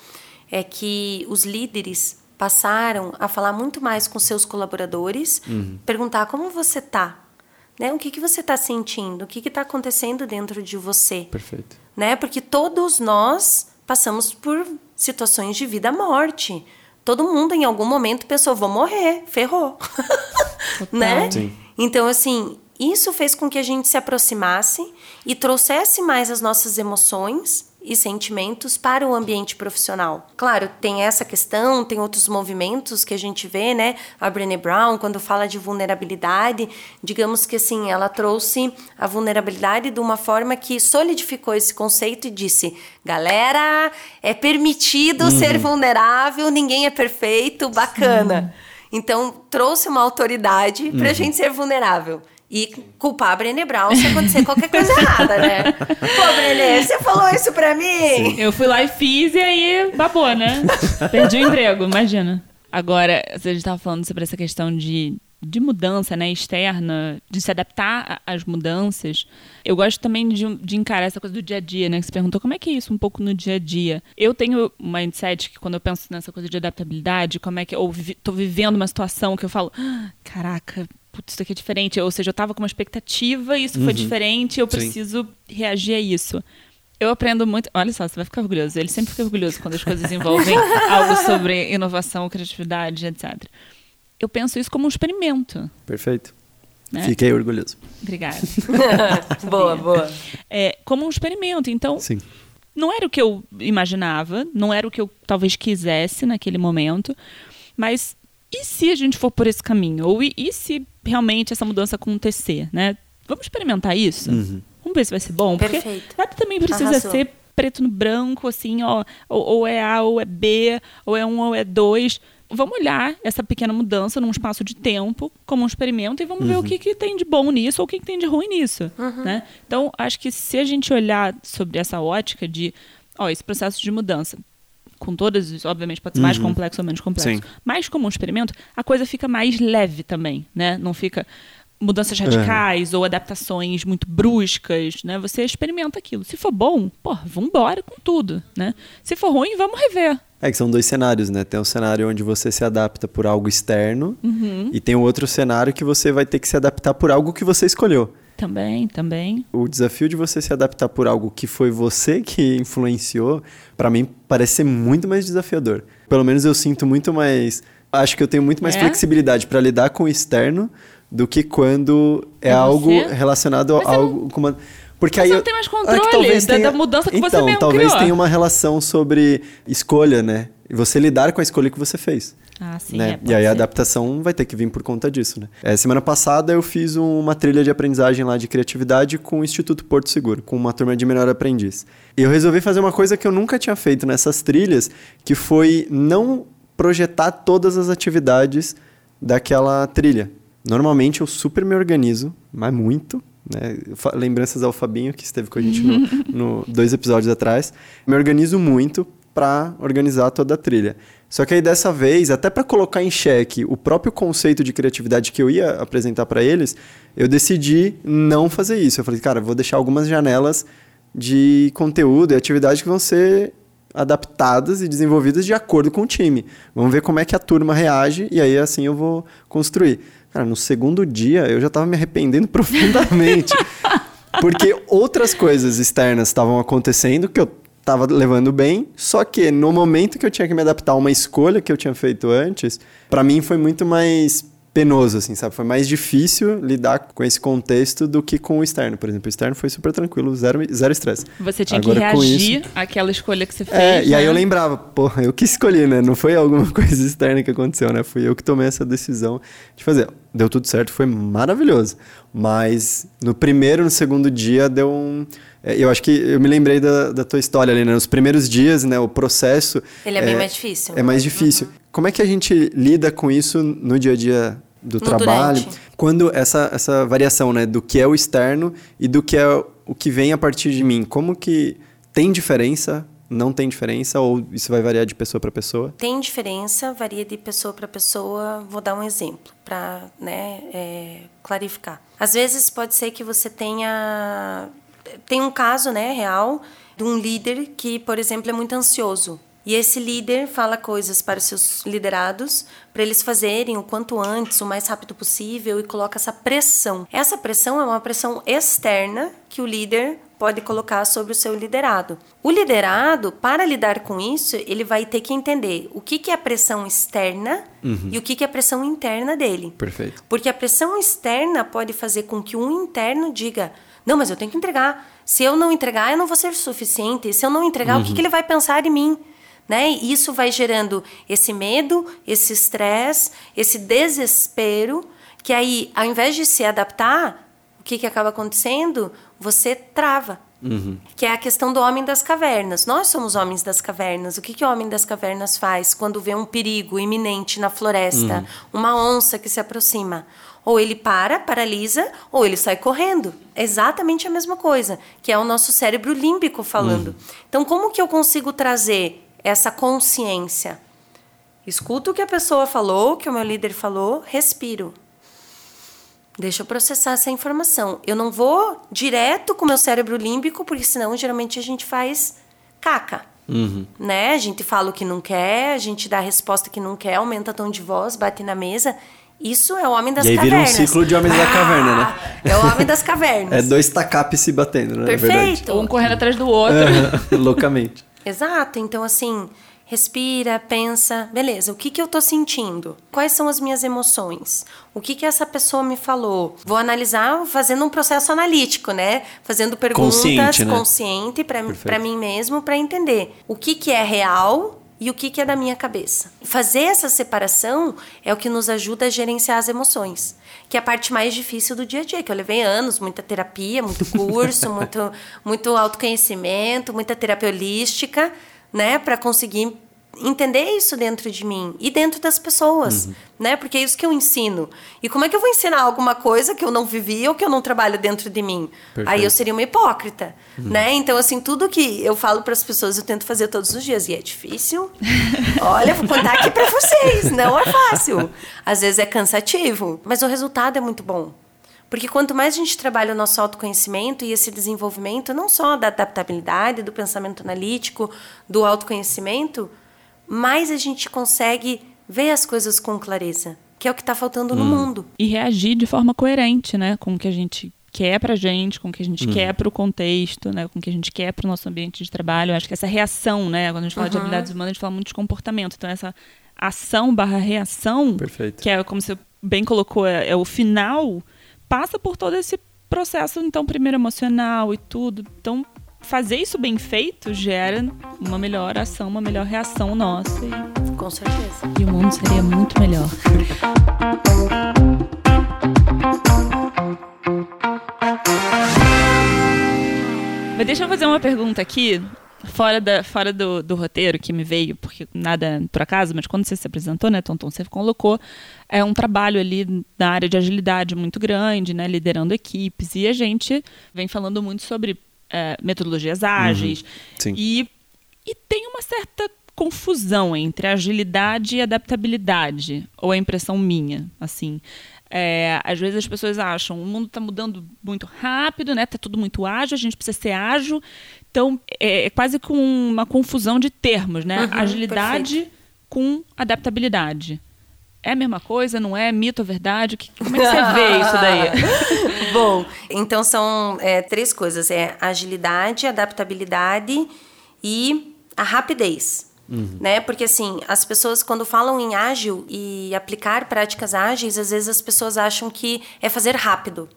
é que os líderes passaram a falar muito mais com seus colaboradores, uhum. perguntar como você tá, né? O que, que você está sentindo? O que está acontecendo dentro de você? Perfeito né? Porque todos nós passamos por situações de vida-morte. Todo mundo em algum momento pensou, vou morrer, ferrou. né? Sim. Então, assim, isso fez com que a gente se aproximasse e trouxesse mais as nossas emoções e sentimentos para o ambiente profissional. Claro, tem essa questão, tem outros movimentos que a gente vê, né? A Brené Brown, quando fala de vulnerabilidade, digamos que assim, ela trouxe a vulnerabilidade de uma forma que solidificou esse conceito e disse: galera, é permitido uhum. ser vulnerável, ninguém é perfeito, bacana. Sim. Então, trouxe uma autoridade para a uhum. gente ser vulnerável e culpar a Brené Brown se acontecer qualquer coisa errada, né? Pô, Brené, você falou isso pra mim? Sim. Eu fui lá e fiz e aí babou, né? Perdi o emprego, imagina. Agora, você estava falando sobre essa questão de, de mudança né, externa, de se adaptar às mudanças. Eu gosto também de, de, encarar essa coisa do dia a dia, né? Que você perguntou como é que é isso um pouco no dia a dia. Eu tenho um mindset que quando eu penso nessa coisa de adaptabilidade, como é que eu vi, tô vivendo uma situação que eu falo, ah, caraca, putz, isso aqui é diferente. Ou seja, eu estava com uma expectativa, isso uhum. foi diferente, eu preciso Sim. reagir a isso. Eu aprendo muito. Olha só, você vai ficar orgulhoso. Ele sempre fica orgulhoso quando as coisas envolvem algo sobre inovação, criatividade, etc. Eu penso isso como um experimento. Perfeito. Né? Fiquei orgulhoso. Obrigada. boa, boa. É, como um experimento. Então, Sim. não era o que eu imaginava, não era o que eu talvez quisesse naquele momento, mas e se a gente for por esse caminho? Ou e, e se realmente essa mudança acontecer, né? Vamos experimentar isso? Uhum. Vamos ver se vai ser bom. Porque Perfeito. nada também precisa Arrasou. ser preto no branco, assim, ó, ou, ou é A ou é B, ou é um ou é dois. Vamos olhar essa pequena mudança num espaço de tempo como um experimento e vamos ver o que, que tem de bom nisso ou o que, que tem de ruim nisso. Né? Então, acho que se a gente olhar sobre essa ótica de ó, esse processo de mudança, com todas, os- obviamente, pode ser mais complexo ou menos complexo, Sim. mas como um experimento, a coisa fica mais leve também, né? Não fica mudanças radicais ou adaptações muito bruscas, né? Você experimenta aquilo. Se for bom, pô, vambora com tudo, né? Se for ruim, vamos rever. É que são dois cenários, né? Tem um cenário onde você se adapta por algo externo Uhum. e tem um outro cenário que você vai ter que se adaptar por algo que você escolheu. Também, também. O desafio de você se adaptar por algo que foi você que influenciou, pra mim parece ser muito mais desafiador. Pelo menos eu sinto muito mais, acho que eu tenho muito mais É? flexibilidade pra lidar com o externo do que quando é, É algo relacionado a algo com uma porque aí você não tem mais Ah, controle talvez da- da mudança que você então, talvez criou. tenha uma relação sobre escolha, né? E você lidar com a escolha que você fez. Ah, sim, né? é, e aí a ser. adaptação vai ter que vir por conta disso, né? É, semana passada eu fiz um- uma trilha de aprendizagem lá de criatividade com o Instituto Porto Seguro, com uma turma de melhor aprendiz. E eu resolvi fazer uma coisa que eu nunca tinha feito nessas trilhas, que foi não projetar todas as atividades daquela trilha. Normalmente eu super me organizo, mas muito, né? Lembranças ao Fabinho, que esteve com a gente no, no dois episódios atrás. Me organizo muito para organizar toda a trilha. Só que aí dessa vez, até para colocar em xeque o próprio conceito de criatividade que eu ia apresentar para eles, eu decidi não fazer isso. Eu falei, cara, vou deixar algumas janelas de conteúdo e atividade que vão ser adaptadas e desenvolvidas de acordo com o time. Vamos ver como é que a turma reage e aí assim eu vou construir. Cara, no segundo dia eu já estava me arrependendo profundamente. porque outras coisas externas estavam acontecendo que eu estava levando bem, só que no momento que eu tinha que me adaptar a uma escolha que eu tinha feito antes, para mim foi muito mais penoso, assim, sabe? Foi mais difícil lidar com esse contexto do que com o externo. Por exemplo, o externo foi super tranquilo, zero estresse. Você tinha Agora, que reagir isso- àquela escolha que você fez. É, e aí né? eu lembrava, porra, eu que escolhi, né? Não foi alguma coisa externa que aconteceu, né? Fui eu que tomei essa decisão de fazer. Deu tudo certo, foi maravilhoso. Mas no primeiro, no segundo dia, deu um. é, Eu acho que eu me lembrei da, da tua história ali, né? Nos primeiros dias, né? O processo. Ele é bem mais difícil. É mais difícil. Como é que a gente lida com isso no dia a dia do No trabalho? durante. Quando essa, essa variação, né? Do que é o externo e do que é o que vem a partir de mim. Como que tem diferença? Não tem diferença? Ou isso vai variar de pessoa para pessoa? Tem diferença, varia de pessoa para pessoa. Vou dar um exemplo para né, é, clarificar. Às vezes pode ser que você tenha. Tem um caso né, real de um líder que, por exemplo, é muito ansioso. E esse líder fala coisas para os seus liderados para eles fazerem o quanto antes, o mais rápido possível e coloca essa pressão. Essa pressão é uma pressão externa que o líder pode colocar sobre o seu liderado. O liderado, para lidar com isso, ele vai ter que entender o que, que é a pressão externa e o que, que é a pressão interna dele. Perfeito. Porque a pressão externa pode fazer com que um interno diga: não, mas eu tenho que entregar. Se eu não entregar, eu não vou ser suficiente. Se eu não entregar, o que, que ele vai pensar de mim? Né? E isso vai gerando esse medo, esse estresse, esse desespero, que aí, ao invés de se adaptar, que, que acaba acontecendo? Você trava. Que é a questão do homem das cavernas. Nós somos homens das cavernas. O que, que o homem das cavernas faz quando vê um perigo iminente na floresta? Uma onça que se aproxima. Ou ele para, paralisa, ou ele sai correndo. É exatamente a mesma coisa, que é o nosso cérebro límbico falando. Então, como que eu consigo trazer essa consciência? Escuto o que a pessoa falou, o que o meu líder falou, respiro. Deixa eu processar essa informação. Eu não vou direto com o meu cérebro límbico, porque senão geralmente a gente faz caca. Né? A gente fala o que não quer, a gente dá a resposta que não quer, aumenta tom de voz, bate na mesa. Isso é o homem das E aí vira um cavernas. ciclo de homens da caverna, né? É o homem das cavernas. É dois tacapes se batendo, né? na Perfeito. Um correndo atrás do outro. Loucamente. Exato. Então, assim, respira, pensa, beleza, o que, que eu tô sentindo? Quais são as minhas emoções? O que, que essa pessoa me falou? Vou analisar fazendo um processo analítico, né? Fazendo perguntas Consciente, né? consciente para mim mesmo, para entender o que, que é real e o que, que é da minha cabeça. Fazer essa separação é o que nos ajuda a gerenciar as emoções. Que que é a parte mais difícil do dia a dia, que eu levei anos, muita terapia, muito curso, muito, muito autoconhecimento, muita terapia holística, né, para conseguir entender isso dentro de mim e dentro das pessoas, uhum. né? Porque é isso que eu ensino. E como é que eu vou ensinar alguma coisa que eu não vivi ou que eu não trabalho dentro de mim? Perfeito. Aí eu seria uma hipócrita, uhum. né? Então assim, tudo que eu falo para as pessoas eu tento fazer todos os dias e é difícil. Olha, vou contar aqui para vocês, não é fácil. Às vezes é cansativo, mas o resultado é muito bom. Porque quanto mais a gente trabalha o nosso autoconhecimento e esse desenvolvimento, não só da adaptabilidade, do pensamento analítico, do autoconhecimento, mais a gente consegue ver as coisas com clareza, que é o que está faltando hum. no mundo. E reagir de forma coerente, né, com o que a gente quer pra gente, com o que a gente hum. quer pro contexto, né, com o que a gente quer pro nosso ambiente de trabalho. Eu acho que essa reação, né, quando a gente fala uhum. de habilidades humanas, a gente fala muito de comportamento. Então essa ação barra reação, Perfeito. que é como você bem colocou, é, é o final, passa por todo esse processo, então, primeiro emocional e tudo. Então, fazer isso bem feito gera uma melhor ação, uma melhor reação nossa. E... Com certeza. E o mundo seria muito melhor. Mas deixa eu fazer uma pergunta aqui, fora, da, fora do, do roteiro que me veio, porque nada por acaso, mas quando você se apresentou, né, Tonton, você colocou é, um trabalho ali na área de agilidade muito grande, né, liderando equipes, e a gente vem falando muito sobre é, metodologias ágeis. Uhum. E, e tem uma certa confusão entre agilidade e adaptabilidade, ou a impressão minha, assim. É, às vezes as pessoas acham o mundo está mudando muito rápido, né? Tá tudo muito ágil, a gente precisa ser ágil. Então é, é quase com uma confusão de termos, né? Uhum, Agilidade perfeito. com adaptabilidade. É a mesma coisa, não é? Mito ou verdade? Como é que você vê isso daí? Bom, então são é, três coisas: é agilidade, adaptabilidade e a rapidez. Uhum. Né? Porque assim, as pessoas quando falam em ágil e aplicar práticas ágeis, às vezes as pessoas acham que é fazer rápido.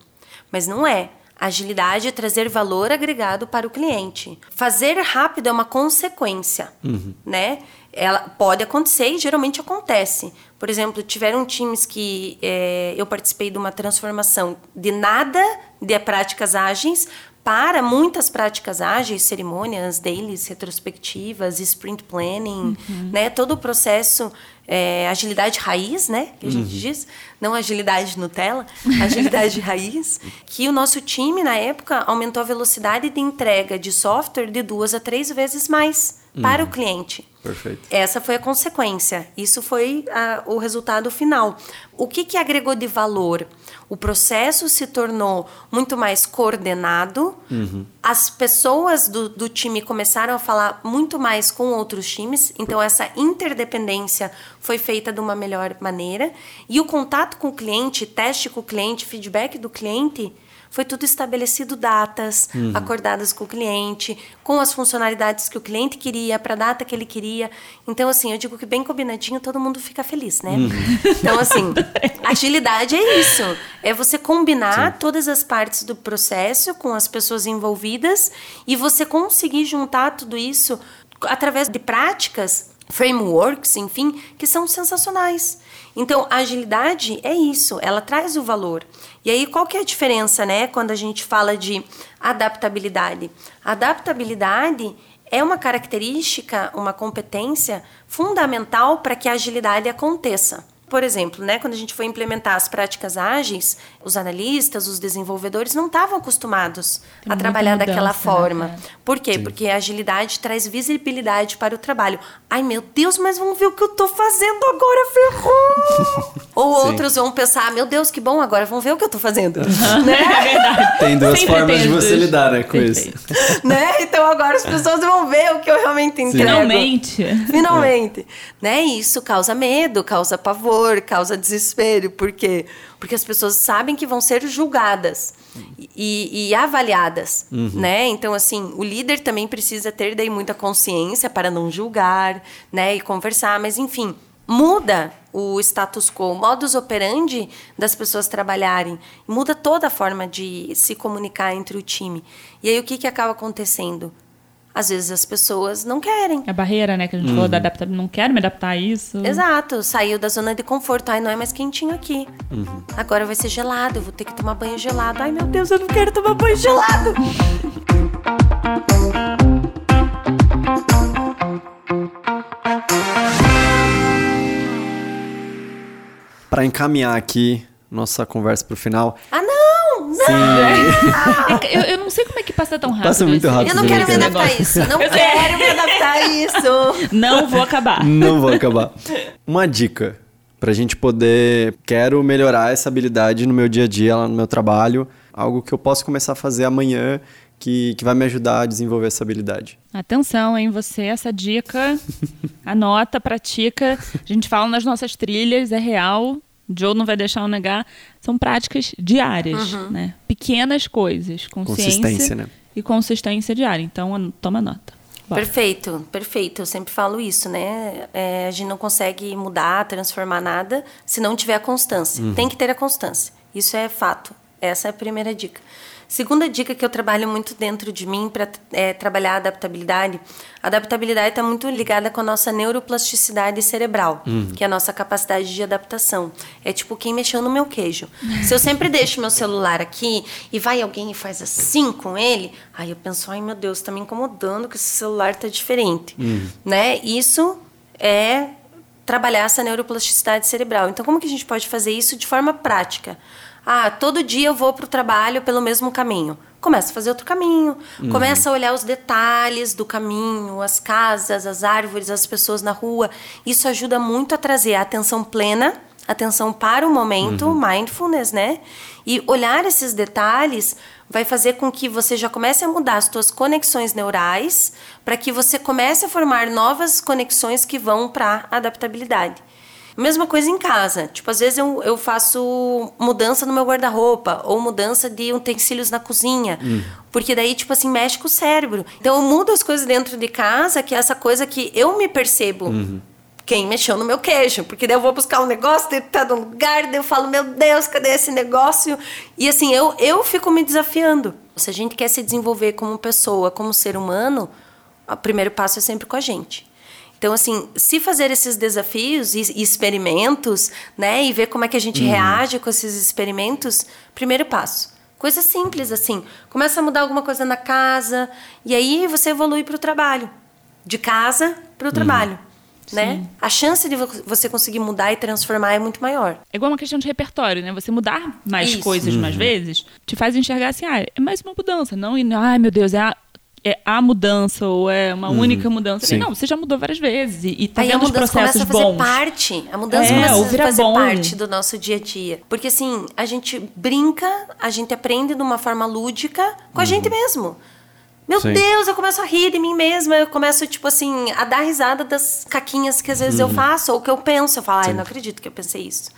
Mas não é. Agilidade é trazer valor agregado para o cliente. Fazer rápido é uma consequência, uhum. né? Ela pode acontecer e geralmente acontece. Por exemplo, tiveram times que é, eu participei de uma transformação de nada de práticas ágeis para muitas práticas ágeis, cerimônias, dailies, retrospectivas, sprint planning, uhum. né? Todo o processo, é, agilidade raiz, né? Que a gente uhum. diz, não agilidade Nutella, agilidade raiz. Que o nosso time, na época, aumentou a velocidade de entrega de software de duas a três vezes mais uhum. para o cliente. Perfeito. Essa foi a consequência. Isso foi a, o resultado final. O que, que agregou de valor? O processo se tornou muito mais coordenado. Uhum. As pessoas do, do time começaram a falar muito mais com outros times. Então, essa interdependência foi feita de uma melhor maneira. E o contato com o cliente, teste com o cliente, feedback do cliente foi tudo estabelecido datas, uhum. acordadas com o cliente, com as funcionalidades que o cliente queria, para a data que ele queria. Então, assim, eu digo que bem combinadinho todo mundo fica feliz, né? Uhum. Então, assim, agilidade é isso. É você combinar Sim. todas as partes do processo com as pessoas envolvidas e você conseguir juntar tudo isso através de práticas, frameworks, enfim, que são sensacionais. Então, a agilidade é isso, ela traz o valor. E aí, qual que é a diferença, né, quando a gente fala de adaptabilidade? Adaptabilidade é uma característica, uma competência fundamental para que a agilidade aconteça. Por exemplo, né, quando a gente foi implementar as práticas ágeis, os analistas, os desenvolvedores não estavam acostumados Tem a trabalhar mudança, daquela né, forma. Né? Por quê? Sim. Porque a agilidade traz visibilidade para o trabalho. Ai, meu Deus, mas vamos ver o que eu estou fazendo agora, ferrou! Ou Sim. outros vão pensar, meu Deus, que bom, agora vamos ver o que eu estou fazendo. né? É verdade. Tem duas Sempre formas de você lidar né, com Perfeito. isso. né? Então agora as pessoas vão ver o que eu realmente entrego. Finalmente. Finalmente. Né? E isso causa medo, causa pavor, causa desespero. Por quê? Porque as pessoas sabem que vão ser julgadas e, e avaliadas, uhum. né? Então, assim, o líder também precisa ter daí muita consciência para não julgar, né? E conversar, mas enfim, muda o status quo, o modus operandi das pessoas trabalharem, muda toda a forma de se comunicar entre o time. E aí o que, que acaba acontecendo? Às vezes as pessoas não querem. A barreira, né, que a gente falou da adaptabilidade. Não quero me adaptar a isso. Exato, saiu da zona de conforto. Ai, não é mais quentinho aqui. Agora vai ser gelado, eu vou ter que tomar banho gelado. Ai, meu Deus, eu não quero tomar banho gelado. Para encaminhar aqui nossa conversa pro final. Ah, não! Não! Sim. Eu, eu não sei como é que passa tão rápido. Passa muito rápido. Eu não Sim, quero me adaptar a isso. Não quero me adaptar a isso. Não vou acabar. Não vou acabar. Uma dica pra gente poder. Quero melhorar essa habilidade no meu dia a dia, lá no meu trabalho. Algo que eu posso começar a fazer amanhã que, que vai me ajudar a desenvolver essa habilidade. Atenção, hein? Você, essa dica, anota, pratica. A gente fala nas nossas trilhas, é real. Joe não vai deixar eu negar. São práticas diárias, né? Pequenas coisas. Consciência Consistência, né? e consistência diária. Então, toma nota. Bora. Perfeito, perfeito. Eu sempre falo isso, né? É, a gente não consegue mudar, transformar nada se não tiver a constância. Tem que ter a constância. Isso é fato. Essa é a primeira dica. Segunda dica que eu trabalho muito dentro de mim para trabalhar a adaptabilidade. A adaptabilidade está muito ligada com a nossa neuroplasticidade cerebral, que é a nossa capacidade de adaptação. É tipo quem mexeu no meu queijo. Se eu sempre deixo meu celular aqui e vai alguém e faz assim com ele, aí eu penso, ai meu Deus, está me incomodando que esse celular está diferente, né? Isso é trabalhar essa neuroplasticidade cerebral. Então, como que a gente pode fazer isso de forma prática? Ah, todo dia eu vou para o trabalho pelo mesmo caminho. Começa a fazer outro caminho. Começa a olhar os detalhes do caminho, as casas, as árvores, as pessoas na rua. Isso ajuda muito a trazer a atenção plena, atenção para o momento, mindfulness, né? E olhar esses detalhes vai fazer com que você já comece a mudar as suas conexões neurais, para que você comece a formar novas conexões que vão para a adaptabilidade. Mesma coisa em casa. Tipo, às vezes eu, eu faço mudança no meu guarda-roupa ou mudança de utensílios na cozinha. Porque daí, tipo assim, mexe com o cérebro. Então eu mudo as coisas dentro de casa, que é essa coisa que eu me percebo. Quem mexeu no meu queijo? Porque daí eu vou buscar um negócio, daí tá num lugar, daí eu falo, meu Deus, cadê esse negócio? E assim, eu, eu fico me desafiando. Se a gente quer se desenvolver como pessoa, como ser humano, o primeiro passo é sempre com a gente. Então, assim, se fazer esses desafios e experimentos, né, e ver como é que a gente reage com esses experimentos, primeiro passo. Coisa simples, assim. Começa a mudar alguma coisa na casa, e aí você evolui para o trabalho. De casa para o trabalho. Né? A chance de vo- você conseguir mudar e transformar é muito maior. É igual uma questão de repertório, né? Você mudar mais Isso. coisas mais vezes te faz enxergar assim, ah, é mais uma mudança, não, e, ai meu Deus, é a, é a mudança ou é uma única mudança. Sim. Não, você já mudou várias vezes e, e tá Aí a vendo os mudança processos começa a fazer bons. parte. A mudança É, começa a fazer bom. parte do nosso dia a dia. Porque assim, a gente brinca, a gente aprende de uma forma lúdica com a gente mesmo. Meu Sim. Deus, eu começo a rir de mim mesma, eu começo, tipo assim, a dar risada das caquinhas que às vezes eu faço, ou que eu penso. Eu falo, ai, não acredito que eu pensei isso.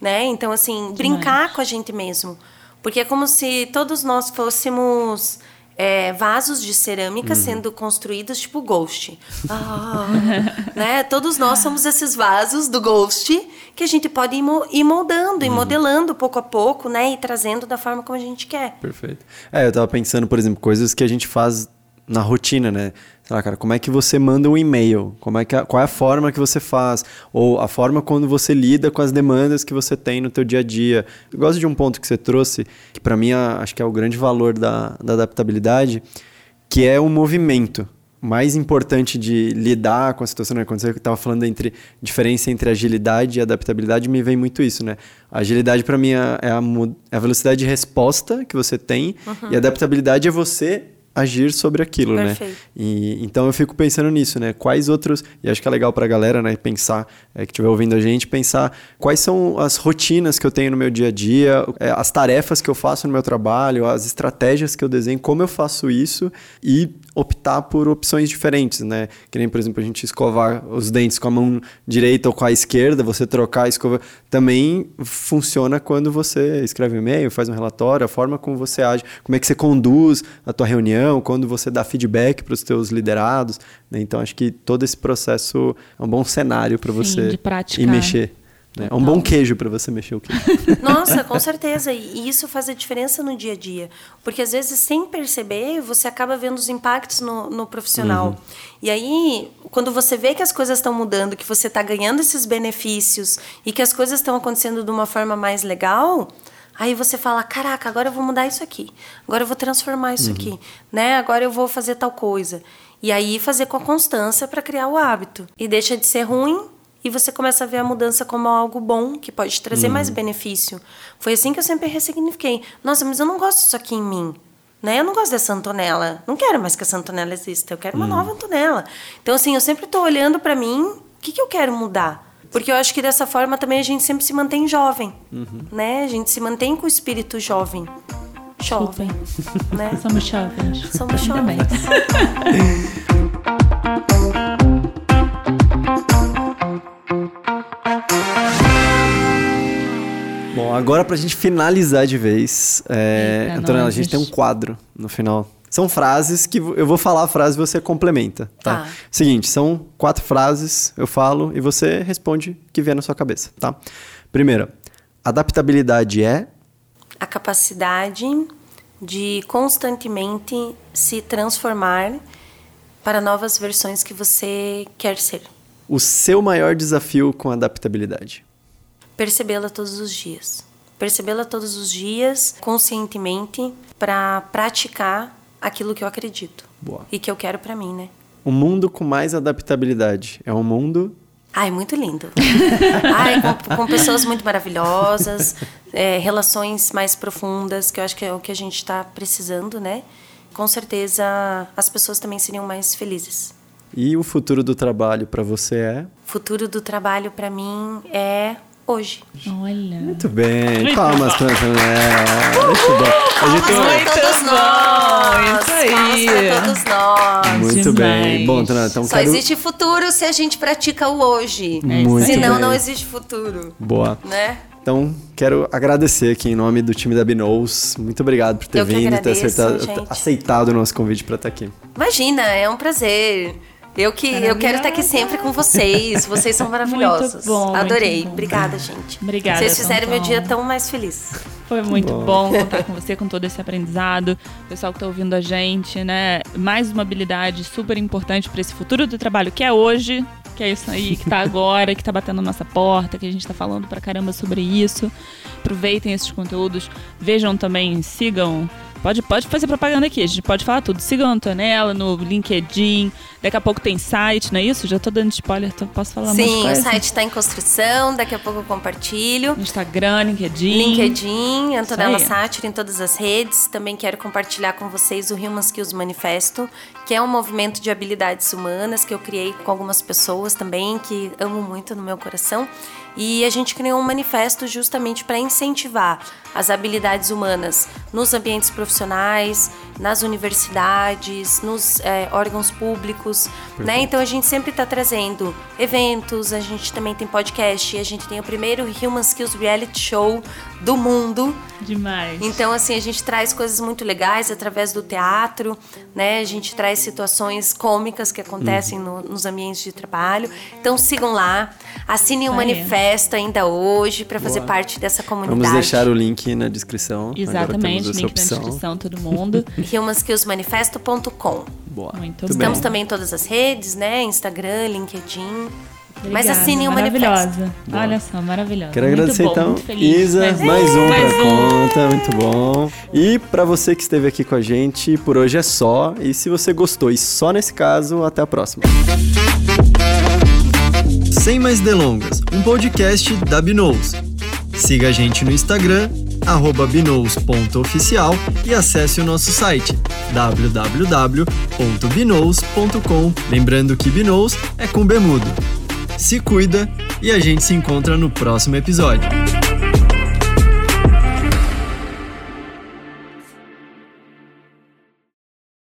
Né? Então, assim, brincar com a gente mesmo. Porque é como se todos nós fôssemos é, vasos de cerâmica sendo construídos tipo Ghost. Ah, né? Todos nós somos esses vasos do Ghost que a gente pode ir, mo- ir moldando, e modelando pouco a pouco, né? E trazendo da forma como a gente quer. Perfeito. É, eu tava pensando, por exemplo, coisas que a gente faz na rotina, né? Sei lá, cara, como é que você manda um e-mail? Como é que a- qual é a forma que você faz? Ou a forma quando você lida com as demandas que você tem no teu dia a dia. Eu gosto de um ponto que você trouxe, que para mim a- acho que é o grande valor da, da adaptabilidade, que é o movimento. Mais importante de lidar com a situação, né? Quando você estava falando entre diferença entre agilidade e adaptabilidade, me vem muito isso, né? A agilidade para mim é é a, é a velocidade de resposta que você tem e a adaptabilidade é você agir sobre aquilo, Perfeito. né? E, então eu fico pensando nisso, né? Quais outros, e acho que é legal pra galera, né, pensar, é, que estiver ouvindo a gente, pensar quais são as rotinas que eu tenho no meu dia a dia, é, as tarefas que eu faço no meu trabalho, as estratégias que eu desenho, como eu faço isso e optar por opções diferentes, né? Que nem, por exemplo, a gente escovar os dentes com a mão direita ou com a esquerda, você trocar a escova, também funciona quando você escreve um e-mail, faz um relatório, a forma como você age, como é que você conduz a tua reunião, quando você dá feedback para os teus liderados, né? Então acho que todo esse processo é um bom cenário para você ir mexer. É um bom queijo para você mexer o queijo. Nossa, com certeza. E isso faz a diferença no dia a dia. Porque às vezes, sem perceber, você acaba vendo os impactos no, no profissional. Uhum. E aí, quando você vê que as coisas estão mudando, que você está ganhando esses benefícios e que as coisas estão acontecendo de uma forma mais legal, Aí você fala, caraca, agora eu vou mudar isso aqui. Agora eu vou transformar isso uhum. aqui, né? Agora eu vou fazer tal coisa. E aí fazer com a constância para criar o hábito. E deixa de ser ruim e você começa a ver a mudança como algo bom, que pode trazer uhum. mais benefício. Foi assim que eu sempre ressignifiquei. Nossa, mas eu não gosto disso aqui em mim. Né? Eu não gosto dessa Antonella. Não quero mais que essa Antonella exista. Eu quero uma uhum. nova Antonella. Então, assim, eu sempre estou olhando para mim, o que, que eu quero mudar? Porque eu acho que dessa forma também a gente sempre se mantém jovem, uhum. né? A gente se mantém com o espírito jovem. Jovem, né? Somos jovens. Somos jovens. Bom, agora pra gente finalizar de vez, é, Eita, Antonella, a gente tem um quadro no final são frases que eu vou falar a frase e você complementa, tá? tá? Seguinte, são quatro frases, eu falo e você responde o que vier na sua cabeça, tá? Primeira, adaptabilidade é a capacidade de constantemente se transformar para novas versões que você quer ser. O seu maior desafio com adaptabilidade? Percebê-la todos os dias. Percebê-la todos os dias, conscientemente, para praticar aquilo que eu acredito. Boa. E que eu quero para mim, né? Um mundo com mais adaptabilidade é um mundo. Ai, muito lindo. Ai, com, com, pessoas muito maravilhosas, é, relações mais profundas, que eu acho que é o que a gente está precisando, né? Com certeza as pessoas também seriam mais felizes. E o futuro do trabalho para você é? O futuro do trabalho para mim é hoje. Olha. Muito bem. Muito Palmas para a Muito bom. Gente tem... todos nós. Isso aí. Palmas todos nós. Muito Demais. bem. Bom, então Só quero... existe futuro se a gente pratica o hoje. É Muito Senão bem. não existe futuro. Boa. Né? Então, quero agradecer aqui em nome do time da Binous. Muito obrigado por ter Eu vindo e ter aceitado, aceitado o nosso convite para estar aqui. Imagina, é um prazer. Eu que eu quero estar aqui sempre com vocês. Vocês são maravilhosos. Muito bom, Adorei. Muito bom. Obrigada, gente. Obrigada. Vocês fizeram meu dia tão mais feliz. Foi muito bom. bom contar com você, com todo esse aprendizado. O pessoal que está ouvindo a gente, né? Mais uma habilidade super importante para esse futuro do trabalho que é hoje, que é isso aí, que está agora, que está batendo na nossa porta, que a gente está falando pra caramba sobre isso. Aproveitem esses conteúdos, vejam também, sigam Pode, pode fazer propaganda aqui, a gente pode falar tudo. Sigam a Antonella no LinkedIn. Daqui a pouco tem site, não é isso? Já tô dando spoiler, então posso falar Sim, mais Sim, o site está em construção, daqui a pouco eu compartilho. Instagram, LinkedIn. LinkedIn, Antonella Sátira em todas as redes. Também quero compartilhar com vocês o Human Skills Manifesto, que é um movimento de habilidades humanas que eu criei com algumas pessoas também, que amo muito no meu coração. E a gente criou um manifesto justamente para incentivar as habilidades humanas nos ambientes profissionais, nas universidades, nos é, órgãos públicos, né? Então a gente sempre está trazendo eventos, a gente também tem podcast, a gente tem o primeiro Human Skills Reality Show do mundo. Demais. Então assim a gente traz coisas muito legais através do teatro, né? A gente traz situações cômicas que acontecem uhum. no, nos ambientes de trabalho. Então sigam lá, assinem o um manifesto ainda hoje para fazer parte dessa comunidade. Vamos deixar o link na descrição. Exatamente, link na descrição todo mundo. humanskillsmanifesto.com. Boa. Muito Estamos bem. também em todas as redes, né? Instagram, LinkedIn. Obrigada, Mas assinem o Maravilhosa. Olha só, maravilhosa. Quero muito agradecer bom, então, Isa, mais, mais um mais pra um. conta, muito bom. E para você que esteve aqui com a gente, por hoje é só. E se você gostou, e só nesse caso, até a próxima. Sem mais delongas, um podcast da Binous. Siga a gente no Instagram binous.oficial e acesse o nosso site www.binous.com. Lembrando que Binous é com bemudo. Se cuida e a gente se encontra no próximo episódio.